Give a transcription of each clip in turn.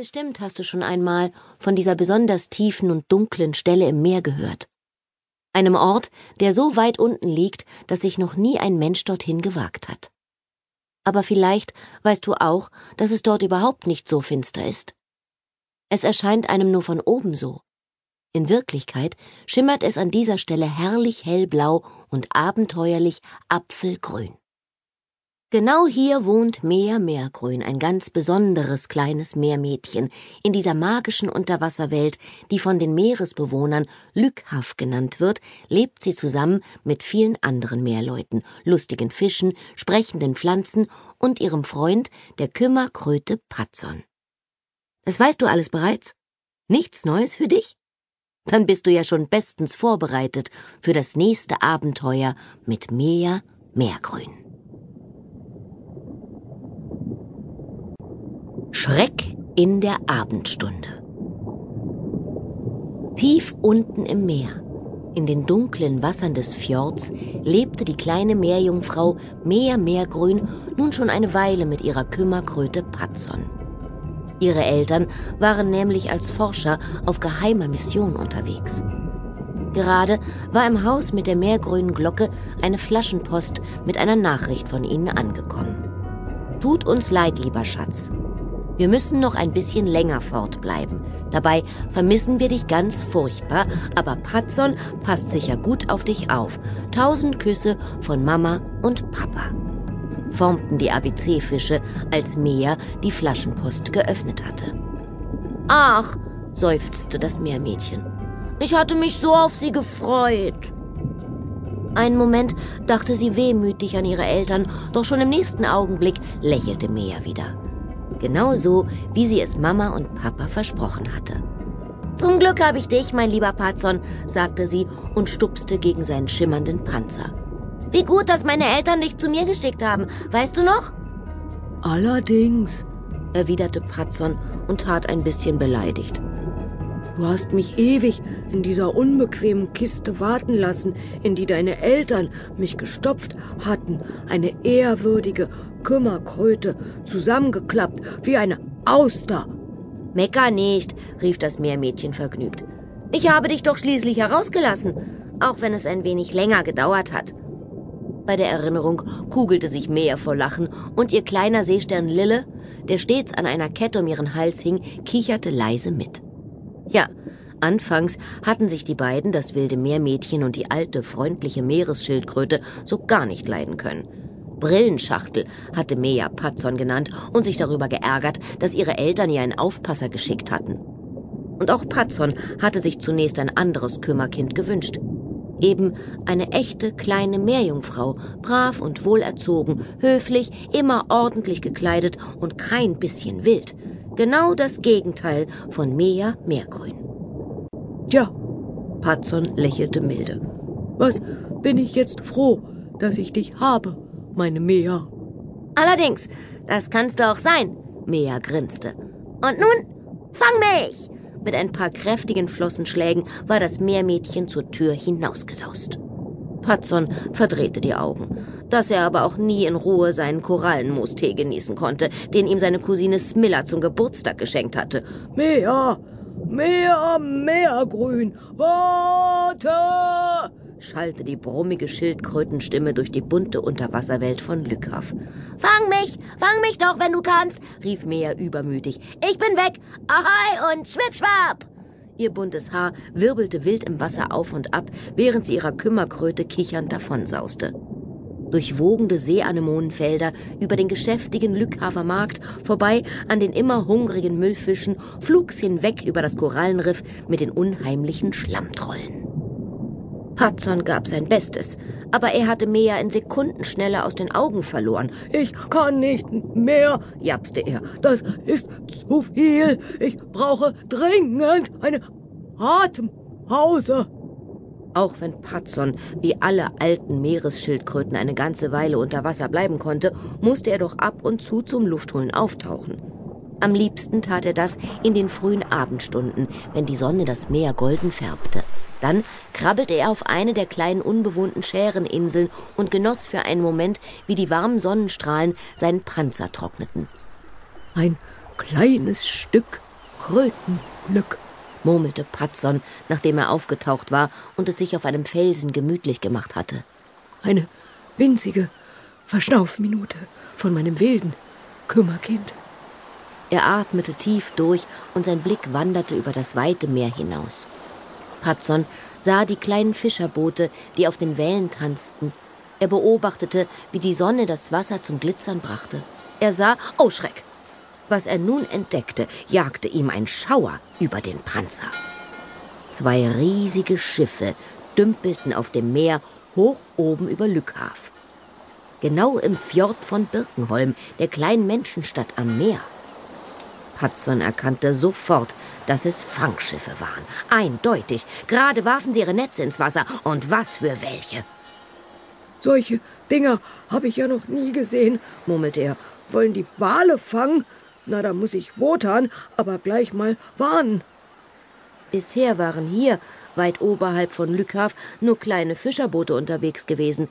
Bestimmt hast du schon einmal von dieser besonders tiefen und dunklen Stelle im Meer gehört. Einem Ort, der so weit unten liegt, dass sich noch nie ein Mensch dorthin gewagt hat. Aber vielleicht weißt du auch, dass es dort überhaupt nicht so finster ist. Es erscheint einem nur von oben so. In Wirklichkeit schimmert es an dieser Stelle herrlich hellblau und abenteuerlich apfelgrün. Genau hier wohnt Mea Meergrün, ein ganz besonderes kleines Meermädchen in dieser magischen Unterwasserwelt, die von den Meeresbewohnern Lückhaff genannt wird, lebt sie zusammen mit vielen anderen Meerleuten, lustigen Fischen, sprechenden Pflanzen und ihrem Freund, der Kümmerkröte Patzon. Das weißt du alles bereits? Nichts Neues für dich? Dann bist du ja schon bestens vorbereitet für das nächste Abenteuer mit Mea Meergrün. Schreck in der Abendstunde. Tief unten im Meer, in den dunklen Wassern des Fjords, lebte die kleine Meerjungfrau Meer Meergrün nun schon eine Weile mit ihrer Kümmerkröte Patzon. Ihre Eltern waren nämlich als Forscher auf geheimer Mission unterwegs. Gerade war im Haus mit der meergrünen Glocke eine Flaschenpost mit einer Nachricht von ihnen angekommen. Tut uns leid, lieber Schatz. Wir müssen noch ein bisschen länger fortbleiben. Dabei vermissen wir dich ganz furchtbar, aber Patzon passt sicher gut auf dich auf. Tausend Küsse von Mama und Papa. Formten die ABC-Fische, als Mea die Flaschenpost geöffnet hatte. Ach, seufzte das Meermädchen. Ich hatte mich so auf sie gefreut. Einen Moment dachte sie wehmütig an ihre Eltern, doch schon im nächsten Augenblick lächelte Mea wieder. Genauso, wie sie es Mama und Papa versprochen hatte. Zum Glück habe ich dich, mein lieber Patzon, sagte sie und stupste gegen seinen schimmernden Panzer. Wie gut, dass meine Eltern dich zu mir geschickt haben, weißt du noch? Allerdings, erwiderte Patzon und tat ein bisschen beleidigt. Du hast mich ewig in dieser unbequemen Kiste warten lassen, in die deine Eltern mich gestopft hatten. Eine ehrwürdige Kümmerkröte, zusammengeklappt wie eine Auster. Mecker nicht, rief das Meermädchen vergnügt. Ich habe dich doch schließlich herausgelassen, auch wenn es ein wenig länger gedauert hat. Bei der Erinnerung kugelte sich Meer vor Lachen und ihr kleiner Seestern Lille, der stets an einer Kette um ihren Hals hing, kicherte leise mit. Ja, anfangs hatten sich die beiden, das wilde Meermädchen und die alte, freundliche Meeresschildkröte, so gar nicht leiden können. Brillenschachtel hatte Mea Patzon genannt und sich darüber geärgert, dass ihre Eltern ihr einen Aufpasser geschickt hatten. Und auch Patzon hatte sich zunächst ein anderes Kümmerkind gewünscht. Eben eine echte kleine Meerjungfrau, brav und wohlerzogen, höflich, immer ordentlich gekleidet und kein bisschen wild. Genau das Gegenteil von Mea Meergrün. Tja, Patzon lächelte milde. Was bin ich jetzt froh, dass ich dich habe meine Mea. Allerdings, das kannst du auch sein, Mea grinste. Und nun, fang mich! Mit ein paar kräftigen Flossenschlägen war das Meermädchen zur Tür hinausgesaust. Patzon verdrehte die Augen, dass er aber auch nie in Ruhe seinen Korallenmoostee genießen konnte, den ihm seine Cousine Smilla zum Geburtstag geschenkt hatte. Mea, Mea, Meergrün, warte! schallte die brummige Schildkrötenstimme durch die bunte Unterwasserwelt von Lückhaff. Fang mich, fang mich doch, wenn du kannst, rief Mea übermütig. Ich bin weg. Ahoi und schwippschwapp! Ihr buntes Haar wirbelte wild im Wasser auf und ab, während sie ihrer Kümmerkröte kichernd davonsauste. Durch wogende Seeanemonenfelder, über den geschäftigen Lückhafer Markt, vorbei an den immer hungrigen Müllfischen, flug's hinweg über das Korallenriff mit den unheimlichen Schlammtrollen. Hudson gab sein Bestes, aber er hatte Mea in Sekundenschnelle aus den Augen verloren. Ich kann nicht mehr, japste er. Das ist zu viel. Ich brauche dringend eine Atempause. Auch wenn Patson wie alle alten Meeresschildkröten eine ganze Weile unter Wasser bleiben konnte, musste er doch ab und zu zum Luftholen auftauchen. Am liebsten tat er das in den frühen Abendstunden, wenn die Sonne das Meer golden färbte. Dann krabbelte er auf eine der kleinen unbewohnten Schäreninseln und genoss für einen Moment, wie die warmen Sonnenstrahlen seinen Panzer trockneten. Ein kleines Stück Krötenglück, murmelte Patzon, nachdem er aufgetaucht war und es sich auf einem Felsen gemütlich gemacht hatte. Eine winzige Verschnaufminute von meinem wilden Kümmerkind. Er atmete tief durch und sein Blick wanderte über das weite Meer hinaus. Patzon sah die kleinen Fischerboote, die auf den Wellen tanzten. Er beobachtete, wie die Sonne das Wasser zum Glitzern brachte. Er sah, oh Schreck! Was er nun entdeckte, jagte ihm ein Schauer über den Panzer. Zwei riesige Schiffe dümpelten auf dem Meer hoch oben über Lückhaf. Genau im Fjord von Birkenholm, der kleinen Menschenstadt am Meer. Hudson erkannte sofort, dass es Fangschiffe waren. Eindeutig. Gerade warfen sie ihre Netze ins Wasser. Und was für welche. Solche Dinger habe ich ja noch nie gesehen, murmelte er. Wollen die Wale fangen? Na, da muss ich Wotan, aber gleich mal warnen. Bisher waren hier, weit oberhalb von Lückhaf, nur kleine Fischerboote unterwegs gewesen.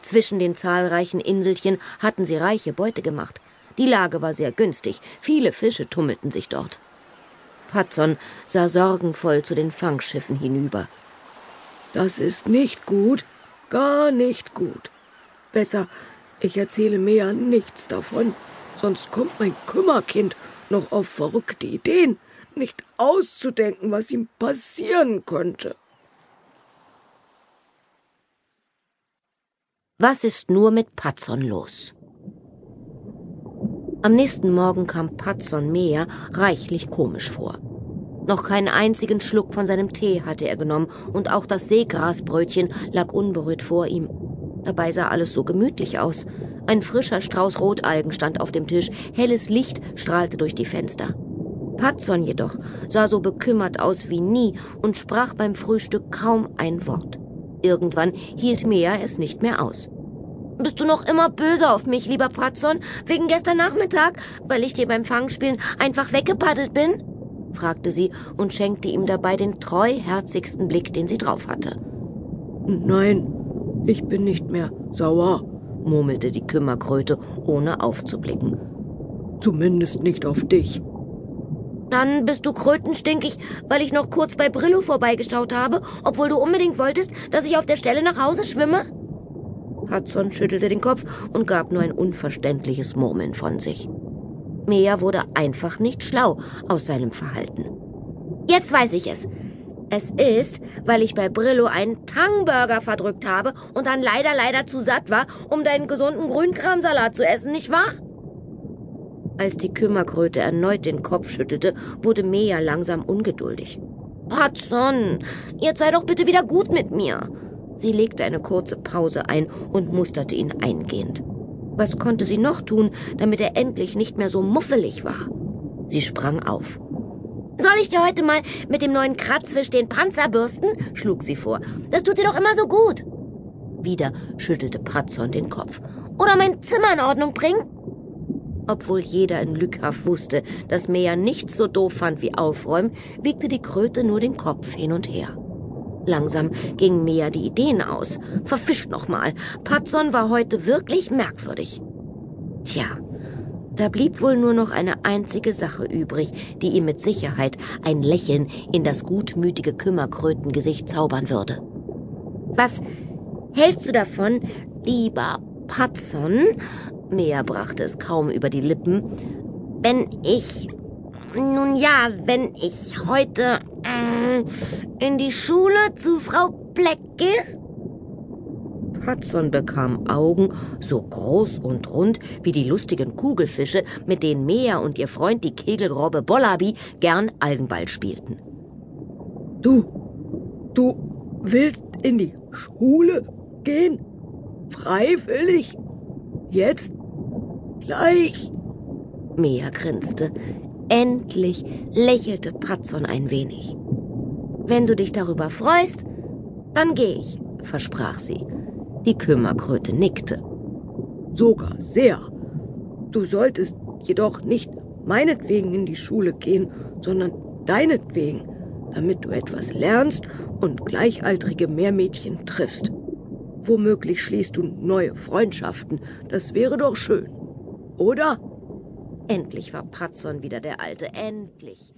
Zwischen den zahlreichen Inselchen hatten sie reiche Beute gemacht. Die Lage war sehr günstig, viele Fische tummelten sich dort. Patson sah sorgenvoll zu den Fangschiffen hinüber. Das ist nicht gut, gar nicht gut. Besser, ich erzähle mehr nichts davon, sonst kommt mein Kümmerkind noch auf verrückte Ideen, nicht auszudenken, was ihm passieren könnte. Was ist nur mit Patson los? Am nächsten Morgen kam Patson Mea reichlich komisch vor. Noch keinen einzigen Schluck von seinem Tee hatte er genommen und auch das Seegrasbrötchen lag unberührt vor ihm. Dabei sah alles so gemütlich aus. Ein frischer Strauß Rotalgen stand auf dem Tisch, helles Licht strahlte durch die Fenster. Patson jedoch sah so bekümmert aus wie nie und sprach beim Frühstück kaum ein Wort. Irgendwann hielt Mea es nicht mehr aus. Bist du noch immer böse auf mich, lieber Patson, wegen gestern Nachmittag, weil ich dir beim Fangspielen einfach weggepaddelt bin? fragte sie und schenkte ihm dabei den treuherzigsten Blick, den sie drauf hatte. Nein, ich bin nicht mehr sauer, murmelte die Kümmerkröte, ohne aufzublicken. Zumindest nicht auf dich. Dann bist du krötenstinkig, weil ich noch kurz bei Brillo vorbeigeschaut habe, obwohl du unbedingt wolltest, dass ich auf der Stelle nach Hause schwimme? Hudson schüttelte den Kopf und gab nur ein unverständliches Murmeln von sich. Mea wurde einfach nicht schlau aus seinem Verhalten. Jetzt weiß ich es. Es ist, weil ich bei Brillo einen Tangburger verdrückt habe und dann leider, leider zu satt war, um deinen gesunden Grünkramsalat zu essen, nicht wahr? Als die Kümmerkröte erneut den Kopf schüttelte, wurde Mea langsam ungeduldig. Hudson, jetzt sei doch bitte wieder gut mit mir. Sie legte eine kurze Pause ein und musterte ihn eingehend. Was konnte sie noch tun, damit er endlich nicht mehr so muffelig war? Sie sprang auf. Soll ich dir heute mal mit dem neuen Kratzfisch den Panzer bürsten? schlug sie vor. Das tut dir doch immer so gut. Wieder schüttelte Pratzon den Kopf. Oder mein Zimmer in Ordnung bringen? Obwohl jeder in Lückhaft wusste, dass Mea nichts so doof fand wie Aufräumen, wiegte die Kröte nur den Kopf hin und her. Langsam gingen Mea die Ideen aus. Verfischt nochmal. Patson war heute wirklich merkwürdig. Tja, da blieb wohl nur noch eine einzige Sache übrig, die ihm mit Sicherheit ein Lächeln in das gutmütige Kümmerkrötengesicht zaubern würde. Was hältst du davon, lieber Patson? Mea brachte es kaum über die Lippen. Wenn ich nun ja, wenn ich heute äh, in die Schule zu Frau Bleck gehe? Hudson bekam Augen so groß und rund wie die lustigen Kugelfische, mit denen Mea und ihr Freund die Kegelrobbe Bollaby gern Algenball spielten. Du, du willst in die Schule gehen? Freiwillig? Jetzt? Gleich? Mea grinste. Endlich lächelte Patson ein wenig. Wenn du dich darüber freust, dann geh ich, versprach sie. Die Kümmerkröte nickte. Sogar sehr. Du solltest jedoch nicht meinetwegen in die Schule gehen, sondern deinetwegen, damit du etwas lernst und gleichaltrige Meermädchen triffst. Womöglich schließt du neue Freundschaften. Das wäre doch schön. Oder? Endlich war Pratzon wieder der Alte, endlich.